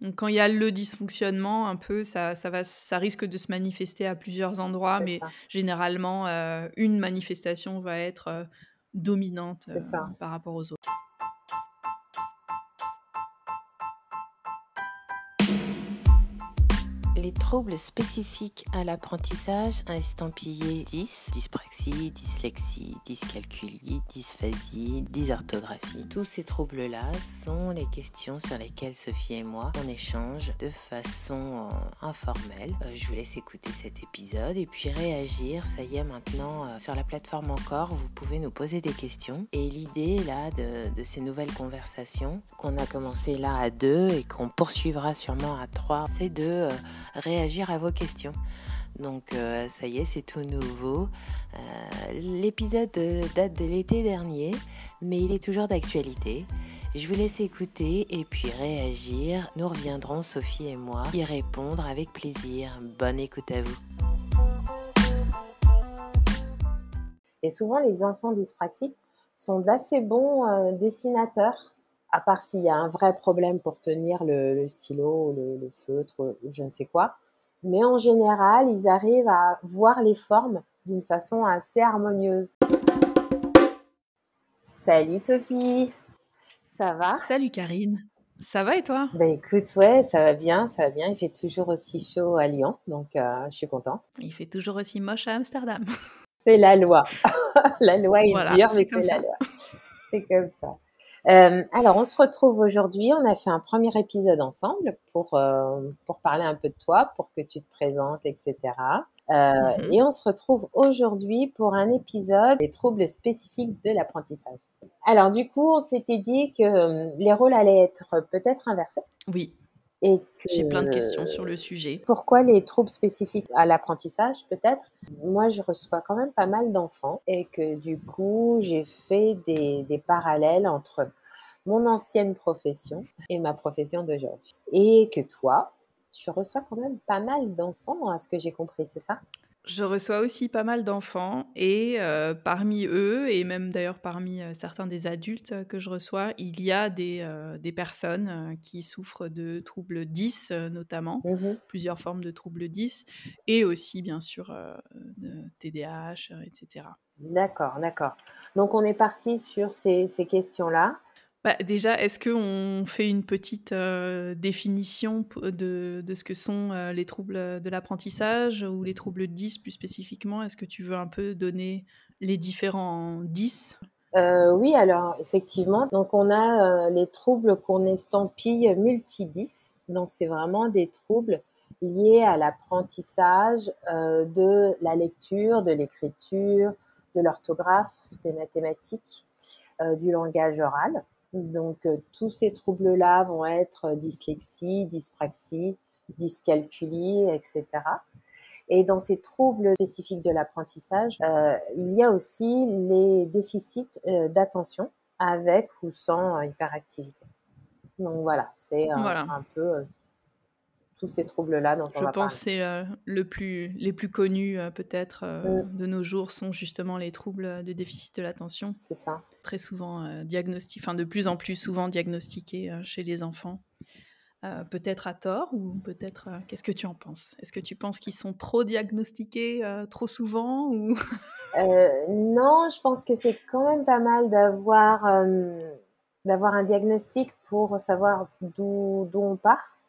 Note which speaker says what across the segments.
Speaker 1: Donc, quand il y a le dysfonctionnement, un peu, ça, ça, va, ça risque de se manifester à plusieurs endroits, mais
Speaker 2: ça.
Speaker 1: généralement, euh, une manifestation va être euh, dominante euh, par rapport aux autres.
Speaker 3: Les troubles spécifiques à l'apprentissage estampillés 10, dyspraxie, dyslexie, dyscalculie, dysphasie, dysorthographie. Tous ces troubles-là sont les questions sur lesquelles Sophie et moi on échange de façon euh, informelle. Euh, je vous laisse écouter cet épisode et puis réagir. Ça y est, maintenant euh, sur la plateforme encore, vous pouvez nous poser des questions. Et l'idée là de, de ces nouvelles conversations qu'on a commencé là à deux et qu'on poursuivra sûrement à trois, c'est de réagir à vos questions. Donc euh, ça y est, c'est tout nouveau. Euh, L'épisode euh, date de l'été dernier, mais il est toujours d'actualité. Je vous laisse écouter et puis réagir. Nous reviendrons, Sophie et moi, y répondre avec plaisir. Bonne écoute à vous.
Speaker 2: Et souvent, les enfants dyspraxiques sont d'assez bons dessinateurs, à part s'il y a un vrai problème pour tenir le, le stylo, le, le feutre, ou je ne sais quoi. Mais en général, ils arrivent à voir les formes d'une façon assez harmonieuse. Salut Sophie, ça va?
Speaker 1: Salut Karine, ça va et toi?
Speaker 2: Ben écoute, ouais, ça va bien, ça va bien. Il fait toujours aussi chaud à Lyon, donc euh, je suis contente.
Speaker 1: Il fait toujours aussi moche à Amsterdam.
Speaker 2: C'est la loi. la loi est
Speaker 1: Voilà,
Speaker 2: dure, mais c'est la loi. C'est comme ça. Euh, alors, on se retrouve aujourd'hui. On a fait un premier épisode ensemble pour, euh, pour parler un peu de toi, pour que tu te présentes, etc. Euh,
Speaker 1: Mhm.
Speaker 2: Et on se retrouve aujourd'hui pour un épisode des troubles spécifiques de l'apprentissage. Alors, du coup, on s'était dit que euh, les rôles allaient être peut-être inversés.
Speaker 1: Oui, j'ai plein de questions sur le sujet.
Speaker 2: pourquoi les troubles spécifiques à l'apprentissage, peut-être? Moi, je reçois quand même pas mal d'enfants et que du coup, j'ai fait des, des parallèles entre mon ancienne profession et ma profession d'aujourd'hui. Et que toi, tu reçois quand même pas mal d'enfants, à ce que j'ai compris, c'est ça?
Speaker 1: Je reçois aussi pas mal d'enfants et euh, parmi eux, et même d'ailleurs parmi euh, certains des adultes euh, que je reçois, il y a des, des personnes qui souffrent de troubles 10 euh, notamment,
Speaker 2: Mhm.
Speaker 1: plusieurs formes de troubles 10, et aussi bien sûr de TDAH, etc.
Speaker 2: D'accord, d'accord. Donc, on est parti sur ces, ces questions-là.
Speaker 1: Bah, déjà, est-ce qu'on fait une petite euh, définition de, ce que sont euh, les troubles de l'apprentissage ou les troubles 10 plus spécifiquement? Est-ce que tu veux un peu donner les différents 10
Speaker 2: Euh, oui, alors effectivement, donc on a euh, les troubles qu'on estampille multidis. Donc c'est vraiment des troubles liés à l'apprentissage euh, de la lecture, de l'écriture, de l'orthographe, des mathématiques, euh, du langage oral. Donc euh, tous ces troubles-là vont être dyslexie, dyspraxie, dyscalculie, etc. Et dans ces troubles spécifiques de l'apprentissage, euh, il y a aussi les déficits euh, d'attention avec ou sans euh, hyperactivité. Donc voilà, c'est euh,
Speaker 1: Voilà.
Speaker 2: un peu euh, tous ces troubles-là dont on
Speaker 1: Je pense que c'est euh, le plus, les plus connus euh, peut-être euh,
Speaker 2: Mm.
Speaker 1: de nos jours sont justement les troubles de déficit de l'attention.
Speaker 2: C'est ça.
Speaker 1: très souvent diagnostiqués, enfin de plus en plus souvent diagnostiqués chez les enfants. Peut-être à tort ou peut-être. Qu'est-ce que tu en penses? Est-ce que tu penses qu'ils sont trop diagnostiqués trop souvent ou
Speaker 2: non, je pense que c'est quand même pas mal d'avoir d'avoir un diagnostic pour savoir d'où on part,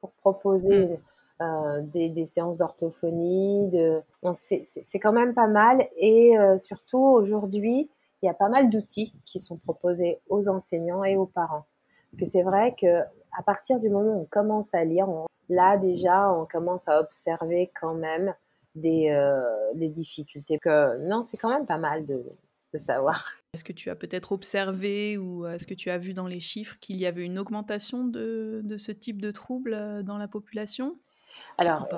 Speaker 2: pour proposer euh, des, des séances d'orthophonie. De... C'est quand même pas mal. Et euh, surtout aujourd'hui, il y a pas mal d'outils qui sont proposés aux enseignants et aux parents. Parce que c'est vrai que à partir du moment où on commence à lire, on- là déjà, on commence à observer quand même des, euh, des difficultés. Que, non, c'est quand même pas mal de, de savoir.
Speaker 1: est-ce que tu as peut-être observé ou est-ce que tu as vu dans les chiffres qu'il y avait une augmentation de, de ce type de troubles euh, dans la population?
Speaker 2: Alors,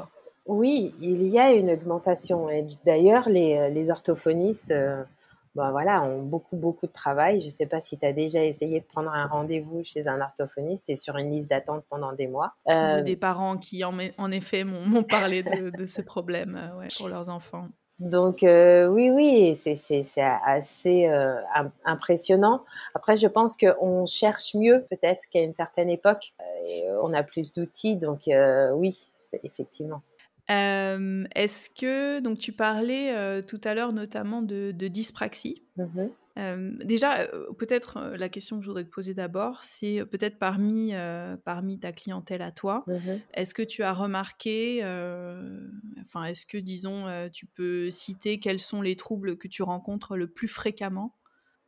Speaker 2: oui, il y a une augmentation. Et d'ailleurs, les, les orthophonistes euh, ben voilà, ont beaucoup, beaucoup de travail. Je ne sais pas si tu as déjà essayé de prendre un rendez-vous chez un orthophoniste et sur une liste d'attente pendant des mois. Euh,
Speaker 1: des parents qui, en, en effet, m'ont m'ont parlé de, de ce problème euh, ouais, pour leurs enfants.
Speaker 2: Donc euh, oui, oui, c'est assez euh, impressionnant. Après, je pense qu'on cherche mieux peut-être qu'à une certaine époque. on a plus d'outils, donc oui, effectivement.
Speaker 1: Est-ce que donc tu parlais tout à l'heure notamment de, dyspraxie déjà, peut-être la question que je voudrais te poser d'abord, c'est peut-être parmi, parmi ta clientèle à toi, mmh est-ce que tu as remarqué, enfin, est-ce que, disons, tu peux citer quels sont les troubles que tu rencontres le plus fréquemment?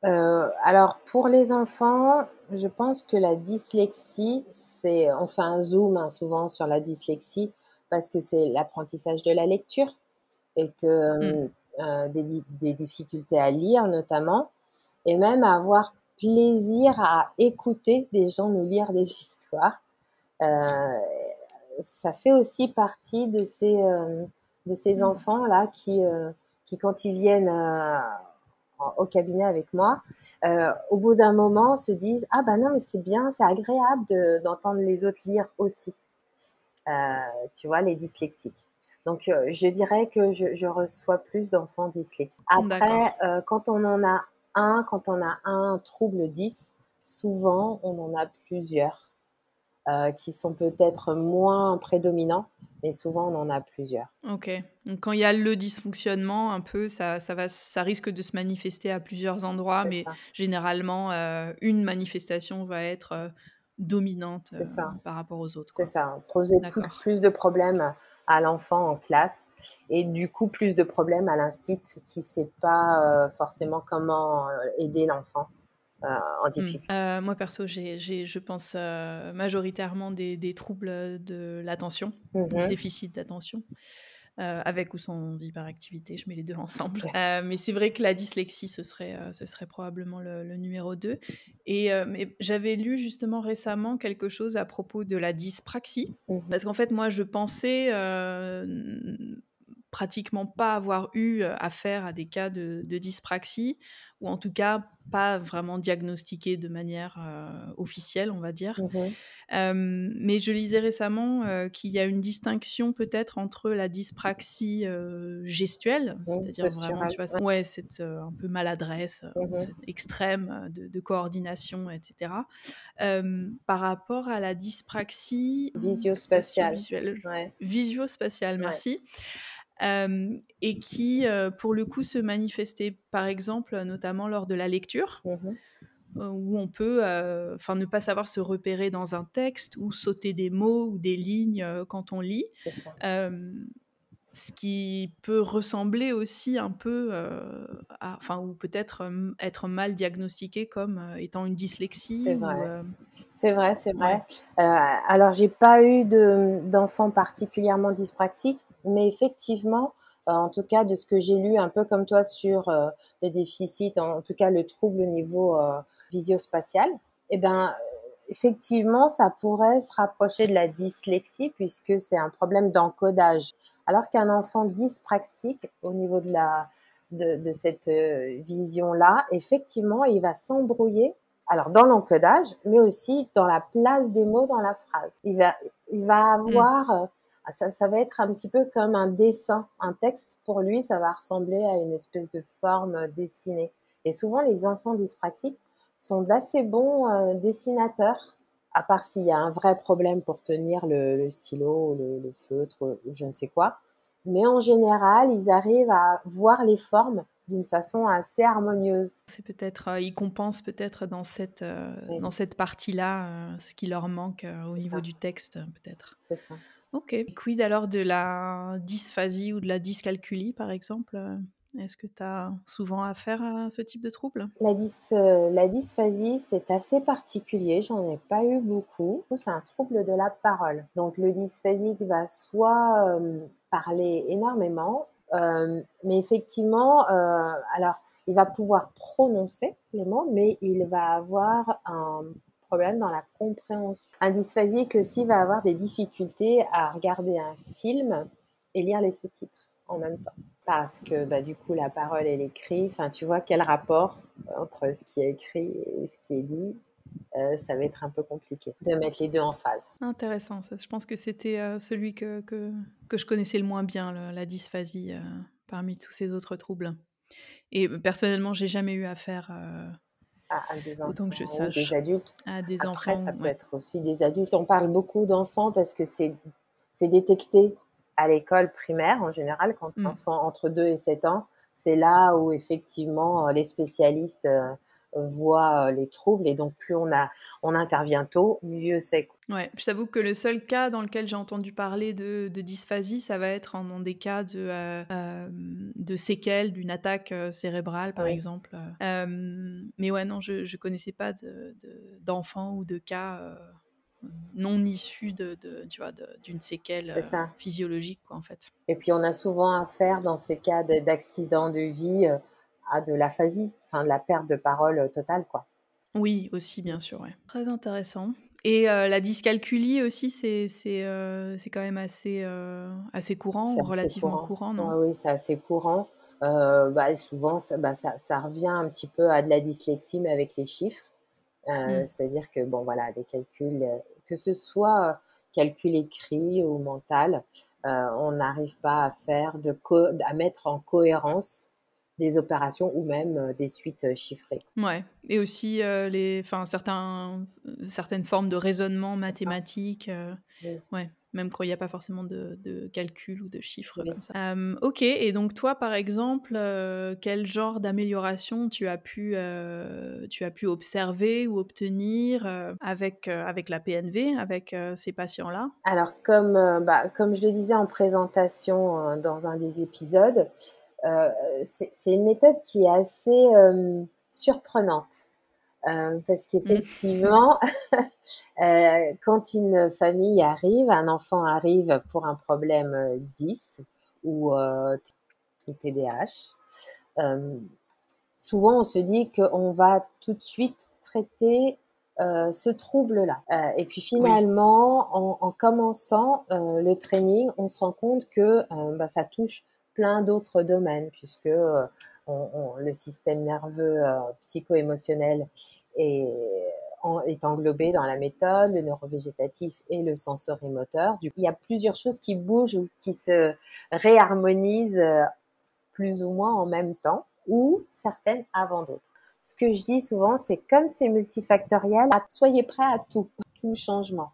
Speaker 2: Alors pour les enfants, je pense que la dyslexie, c'est on fait un zoom hein, souvent sur la dyslexie parce que c'est l'apprentissage de la lecture et que mmh. des, des, difficultés à lire notamment et même avoir plaisir à écouter des gens nous lire des histoires. Euh, ça fait aussi partie de ces, euh, de ces enfants-là qui, euh, qui, quand ils viennent au cabinet avec moi, au bout d'un moment se disent Ah ben non, mais c'est bien, c'est agréable d'entendre les autres lire aussi. tu vois, les dyslexiques. Donc, je dirais que je, je reçois plus d'enfants dyslexiques. Après, quand on en a un, quand on a un trouble 10, souvent on en a plusieurs euh, qui sont peut-être moins prédominants, mais souvent on en a plusieurs.
Speaker 1: Ok. Donc quand il y a le dysfonctionnement, un peu, ça, ça, va, ça risque de se manifester à plusieurs endroits, mais généralement, euh, une manifestation va être euh, dominante par rapport aux autres.
Speaker 2: C'est ça. Poser plus de problèmes à l'enfant en classe et du coup plus de problèmes à l'instit qui ne sait pas euh, forcément comment euh, aider l'enfant euh, en mmh. difficulté.
Speaker 1: moi perso, j'ai, je pense majoritairement des, des, troubles de l'attention, mmh déficit d'attention. Euh, avec ou sans hyperactivité, je mets les deux ensemble. Euh, mais c'est vrai que la dyslexie, ce serait, euh, ce serait probablement le, numéro 2. Et j'avais lu justement récemment quelque chose à propos de la dyspraxie, mmh parce qu'en fait, moi, je pensais pratiquement pas avoir eu affaire à des cas de, dyspraxie, ou en tout cas pas vraiment diagnostiqué de manière officielle, on va dire. Mmh mais je lisais récemment qu'il y a une distinction peut-être entre la dyspraxie gestuelle, mmh, c'est-à-dire vraiment, tu vois, ouais, cette un peu maladresse mmh extrême de, coordination, etc., par rapport à la dyspraxie
Speaker 2: visio-spatiale.
Speaker 1: Visuelle. Visio-spatiale, merci et qui, pour le coup, se manifestait, par exemple, notamment lors de la lecture, mmh où on peut enfin ne pas savoir se repérer dans un texte ou sauter des mots ou des lignes quand on lit. ce qui peut ressembler aussi un peu à, enfin, ou peut-être être mal diagnostiqué comme étant une dyslexie.
Speaker 2: C'est vrai. C'est vrai, c'est vrai. alors, j'ai pas eu d'enfants particulièrement dyspraxiques, mais effectivement, euh, en tout cas de ce que j'ai lu, un peu comme toi sur euh, le déficit, en, tout cas le trouble au niveau euh, visio-spatial, eh ben effectivement, ça pourrait se rapprocher de la dyslexie puisque c'est un problème d'encodage. Alors qu'un enfant dyspraxique, au niveau de la de, de cette vision-là, effectivement, il va s'embrouiller. Alors dans l'encodage, mais aussi dans la place des mots dans la phrase. Il va il va avoir ah, ça, ça va être un petit peu comme un dessin, un texte. Pour lui, ça va ressembler à une espèce de forme dessinée. Et souvent, les enfants dyspraxiques sont d'assez bons euh, dessinateurs, à part s'il y a un vrai problème pour tenir le, stylo, le, le, feutre, ou je ne sais quoi. Mais en général, ils arrivent à voir les formes d'une façon assez harmonieuse.
Speaker 1: C'est peut-être, euh, ils compensent peut-être dans cette, euh, dans cette partie-là ce qui leur manque au niveau du texte, peut-être.
Speaker 2: C'est ça.
Speaker 1: Ok. Quid alors de la dysphasie ou de la dyscalculie, par exemple Est-ce que tu as souvent affaire à ce type de trouble?
Speaker 2: La, euh, la dysphasie, c'est assez particulier. J'en ai pas eu beaucoup. C'est un trouble de la parole. Donc, le dysphasique va soit parler énormément, mais effectivement, euh, alors, il va pouvoir prononcer les mots, mais il va avoir un problème dans la compréhension. Un dysphasique aussi va avoir des difficultés à regarder un film et lire les sous-titres en même temps. Parce que bah, du coup, la parole et l'écrit, tu vois quel rapport entre ce qui est écrit et ce qui est dit, euh, ça va être un peu compliqué de mettre les deux en phase.
Speaker 1: Intéressant, ça. je pense que c'était euh, celui que, que, que, je connaissais le moins bien, la dysphasie. Euh, parmi tous ces autres troubles. Et personnellement, j'ai jamais eu affaire
Speaker 2: à, des enfants,
Speaker 1: autant que je sache
Speaker 2: des adultes.
Speaker 1: À des
Speaker 2: Après,
Speaker 1: enfants.
Speaker 2: ça peut
Speaker 1: ouais.
Speaker 2: être aussi des adultes. On parle beaucoup d'enfants parce que c'est détecté à l'école primaire en général quand
Speaker 1: Mm.
Speaker 2: l'enfant entre 2 et 7 ans. C'est là où effectivement les spécialistes voient euh, les troubles et donc plus on a on intervient tôt, mieux c'est.
Speaker 1: Ouais, je t'avoue que le seul cas dans lequel j'ai entendu parler de, de dysphasie, ça va être en, dans des cas de, euh, euh, de séquelles d'une attaque cérébrale, par
Speaker 2: Oui.
Speaker 1: exemple. Euh, mais ouais, non, je ne connaissais pas de- de- d'enfants ou de cas euh, non issus de, de- tu vois, d'une séquelle euh, physiologique, quoi, en fait.
Speaker 2: Et puis on a souvent affaire dans ces cas de- d'accident de vie à de l'aphasie, enfin de la perte de parole euh, totale quoi.
Speaker 1: Oui, aussi, bien sûr. Ouais. Très intéressant. Et euh, la dyscalculie aussi, c'est euh, c'est quand même assez, euh, assez courant, ou relativement
Speaker 2: courant.
Speaker 1: courant, non?
Speaker 2: Ouais, oui, c'est assez courant. Bah, souvent, ça, bah, ça, ça revient un petit peu à de la dyslexie, mais avec les chiffres.
Speaker 1: Mm.
Speaker 2: C'est-à-dire que, bon, voilà, des calculs, que ce soit calcul écrit ou mental, on n'arrive pas à faire de à mettre en cohérence des opérations ou même euh, des suites euh, chiffrées.
Speaker 1: Ouais, et aussi euh, les, enfin certains, certaines formes de raisonnement mathématique. euh,
Speaker 2: Oui.
Speaker 1: ouais, même quand il n'y a pas forcément de, de calcul ou de chiffres
Speaker 2: Oui.
Speaker 1: comme ça. Euh, ok, et donc toi, par exemple, quel genre d'amélioration tu as pu, tu as pu observer ou obtenir avec avec la PNV, avec ces patients-là?
Speaker 2: Alors, comme, bah, comme je le disais en présentation dans un des épisodes, c'est c'est une méthode qui est assez euh, surprenante. Euh, parce qu'effectivement, euh, quand une famille arrive, un enfant arrive pour un problème euh, 10 ou euh, TDAH, euh, souvent on se dit qu'on va tout de suite traiter euh, ce trouble-là. Euh, et puis finalement, en, en commençant euh, le training, on se rend compte que euh, bah, ça touche plein d'autres domaines, puisque euh, le système nerveux euh, psycho-émotionnel est englobé dans la méthode, le neurovégétatif et le sensorimoteur. Du coup, il y a plusieurs choses qui bougent ou qui se réharmonisent euh, plus ou moins en même temps, ou certaines avant d'autres. Ce que je dis souvent, c'est comme c'est multifactoriel, soyez prêts à tout, tout changement.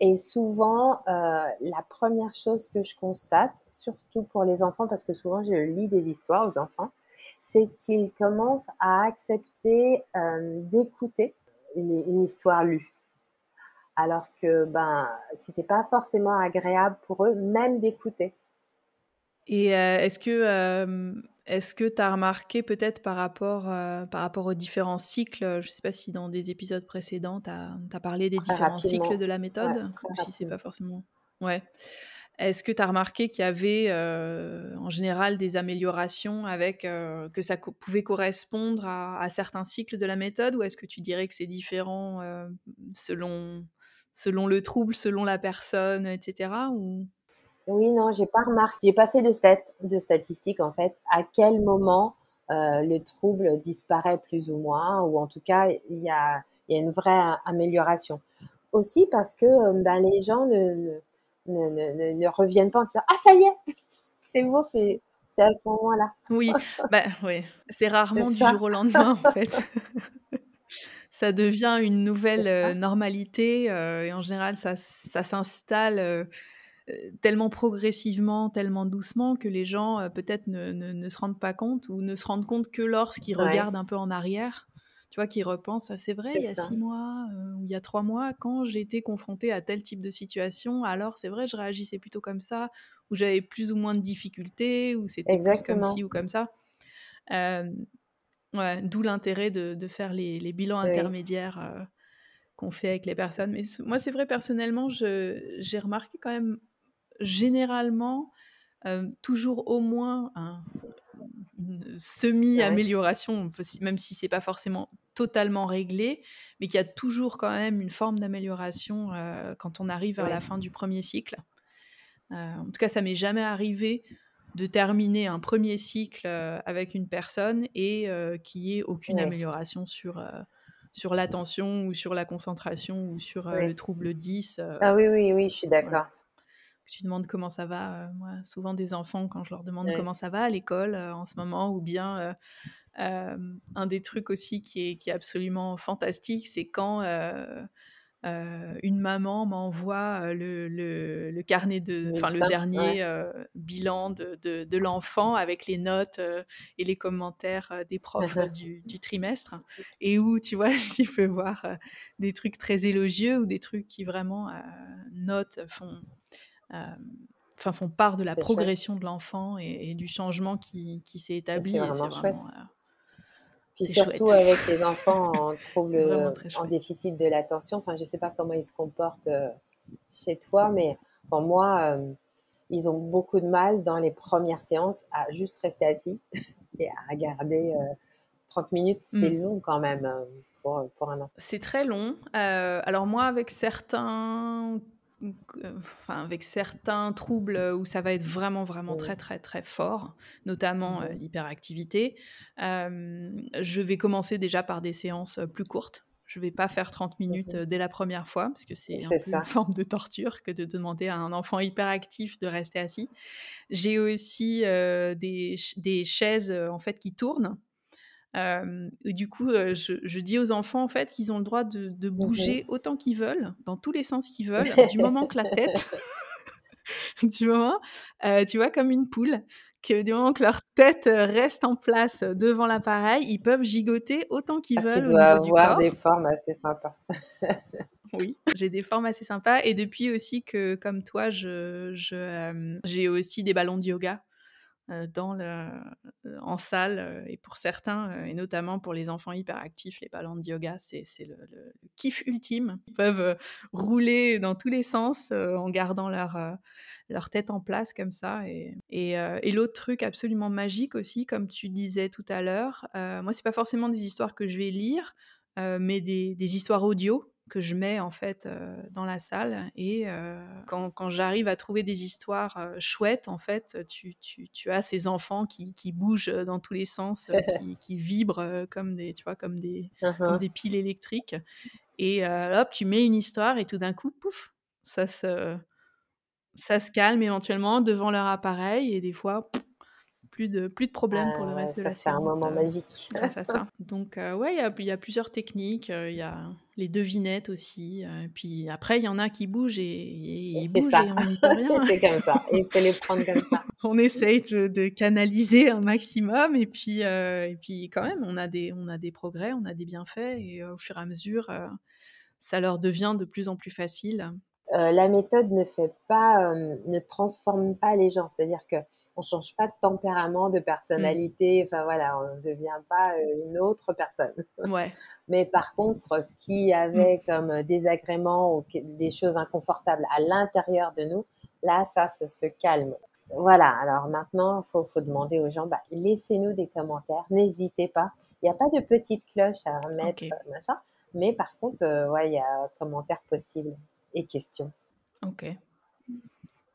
Speaker 2: Et souvent, euh, la première chose que je constate, surtout pour les enfants, parce que souvent je lis des histoires aux enfants, c'est qu'ils commencent à accepter euh, d'écouter une, histoire lue. Alors que ben, c'était pas forcément agréable pour eux, même d'écouter.
Speaker 1: Et euh, est-ce que est-ce que tu as remarqué peut-être par rapport euh, par rapport aux différents cycles, je sais pas si dans des épisodes précédents tu as, parlé des
Speaker 2: Très
Speaker 1: différents cycles de la
Speaker 2: Ouais,
Speaker 1: méthode
Speaker 2: très
Speaker 1: ou si c'est pas forcément? Ouais. Est-ce que tu as remarqué qu'il y avait euh, en général des améliorations avec euh, que ça co- pouvait correspondre à, à certains cycles de la méthode ou est-ce que tu dirais que c'est différent euh, selon selon le trouble, selon la personne, etc. Ou?
Speaker 2: Oui, non, j'ai pas remarqué, j'ai pas fait de stat, de statistiques en fait. À quel moment euh, le trouble disparaît plus ou moins, ou en tout cas il y a, il y a une vraie amélioration. Aussi parce que euh, ben, les gens ne, ne, ne, ne, ne reviennent pas en disant ah ça y est, c'est bon, c'est à ce moment-là.
Speaker 1: Oui, bah oui, c'est rarement du jour au lendemain en fait. Ça devient une nouvelle euh, normalité euh, et en général ça, ça s'installe euh, tellement progressivement, tellement doucement que les gens euh, peut-être ne, ne, ne se rendent pas compte ou ne se rendent compte que lorsqu'ils
Speaker 2: Ouais.
Speaker 1: regardent un peu en arrière, tu vois, qu'ils repensent, ah, c'est vrai, il y a
Speaker 2: ça.
Speaker 1: six mois euh, ou il y a trois mois, quand j'ai été confrontée à tel type de situation, alors c'est vrai, je réagissais plutôt comme ça, ou j'avais plus ou moins de difficultés, ou c'était plus comme ci ou comme ça. Euh, ouais, D'où l'intérêt de, de faire les, les bilans
Speaker 2: Oui.
Speaker 1: intermédiaires euh, qu'on fait avec les personnes. Mais moi, c'est vrai, personnellement, j'ai remarqué quand même, généralement, euh, toujours au moins un- une semi-amélioration, on peut si- même si c'est pas forcément totalement réglé, mais qu'il y a toujours quand même une forme d'amélioration euh, quand on arrive vers
Speaker 2: Oui.
Speaker 1: la fin du premier cycle. Euh, en tout cas, ça m'est jamais arrivé de terminer un premier cycle avec une personne et qu'il n'y ait aucune amélioration sur, sur l'attention ou sur la concentration ou sur le trouble 10. euh,
Speaker 2: Ah oui, oui, oui, je suis d'accord.
Speaker 1: Que tu demandes comment ça va. moi, souvent des enfants, quand je leur demande comment ça va à l'école en ce moment, ou bien un des trucs aussi qui est, qui est absolument fantastique, c'est quand une maman m'envoie le, le, carnet de, enfin le dernier bilan de, de, l'enfant avec les notes et les commentaires des profs du, du, trimestre, et où tu vois, tu peux voir des trucs très élogieux ou des trucs qui vraiment notent, font, enfin font part de la progression de l'enfant et, du changement qui, qui s'est établi.
Speaker 2: C'est vraiment, vraiment puis surtout avec les enfants en trouble, en déficit de l'attention. Enfin, je ne sais pas comment ils se comportent euh, chez toi, mais pour moi, euh, ils ont beaucoup de mal dans les premières séances à juste rester assis et à regarder 30 euh, minutes. C'est mmh. long quand même pour, pour un enfant.
Speaker 1: C'est très long. alors moi, avec certains enfin, avec certains troubles où ça va être vraiment, vraiment très, très, très fort, notamment euh, l'hyperactivité, je vais commencer déjà par des séances plus courtes. Je ne vais pas faire 30 minutes dès la première fois, parce que c'est une forme de torture que de demander à un enfant hyperactif de rester assis. J'ai aussi des, des, chaises en fait qui tournent du coup, je, dis aux enfants en fait qu'ils ont le droit de, mmh bouger autant qu'ils veulent, dans tous les sens qu'ils veulent, du moment que la tête, du moment, tu vois, comme une poule, que du moment que leur tête reste en place devant l'appareil, ils peuvent gigoter autant qu'ils ah, veulent. Tu
Speaker 2: dois avoir des formes assez sympas.
Speaker 1: oui, j'ai des formes assez sympas. Et depuis aussi que, comme toi, je, j'ai aussi des ballons de yoga dans le, euh, en salle. Euh, et pour certains, et notamment pour les enfants hyperactifs, les ballons de yoga, c'est le, le, kiff ultime. Ils peuvent rouler dans tous les sens en gardant leur, leur tête en place comme ça. Et, et, l'autre truc absolument magique aussi, comme tu disais tout à l'heure, moi, c'est pas forcément des histoires que je vais lire, mais des, des histoires audio que je mets en fait dans la salle. Et quand, quand j'arrive à trouver des histoires chouettes, en fait, tu, tu, tu, as ces enfants qui, qui, bougent dans tous les sens, qui, qui, vibrent comme des, tu vois, comme des, comme uh-huh. des piles électriques. Et hop, tu mets une histoire et tout d'un coup, pouf, ça se, ça se calme éventuellement devant leur appareil et des fois, plus de, plus de problèmes pour le reste de la séance.
Speaker 2: C'est un moment magique.
Speaker 1: ça. Donc, ouais, il y, y a, plusieurs techniques. Il y a les devinettes aussi. puis après, il y en a qui bougent et, ils bougent
Speaker 2: ça.
Speaker 1: et on n'y peut rien.
Speaker 2: c'est comme ça. Il faut les prendre comme ça.
Speaker 1: on essaye de, canaliser un maximum et puis, et puis quand même, on a, des, on a des progrès, on a des bienfaits et au fur et à mesure, ça leur devient de plus en plus facile.
Speaker 2: Euh, la méthode ne fait pas, euh, ne transforme pas les gens. C'est-à-dire que on change pas de tempérament, de personnalité. Mmh. Enfin voilà, on ne devient pas euh, une autre personne.
Speaker 1: Ouais.
Speaker 2: Mais par contre, ce qui avait mmh. comme désagrément ou des choses inconfortables à l'intérieur de nous, là, ça, ça se calme. Voilà. Alors maintenant, faut, faut demander aux gens, bah, laissez-nous des commentaires. N'hésitez pas. Il n'y a pas de petite cloche à mettre, machin. Mais par contre, ouais, il y a commentaires possibles et questions.
Speaker 1: Ok.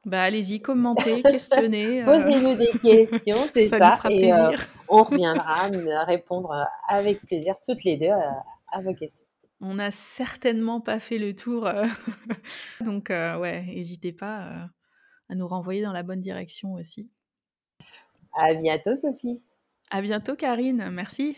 Speaker 1: Bah, allez-y, commentez, questionnez.
Speaker 2: Euh. Posez-nous des questions, c'est ça. et euh, on reviendra répondre avec plaisir, toutes les deux, euh, à vos questions.
Speaker 1: On n'a certainement pas fait le tour. Donc, ouais, n'hésitez pas à nous renvoyer dans la bonne direction aussi.
Speaker 2: À bientôt, Sophie.
Speaker 1: À bientôt, Karine. Merci.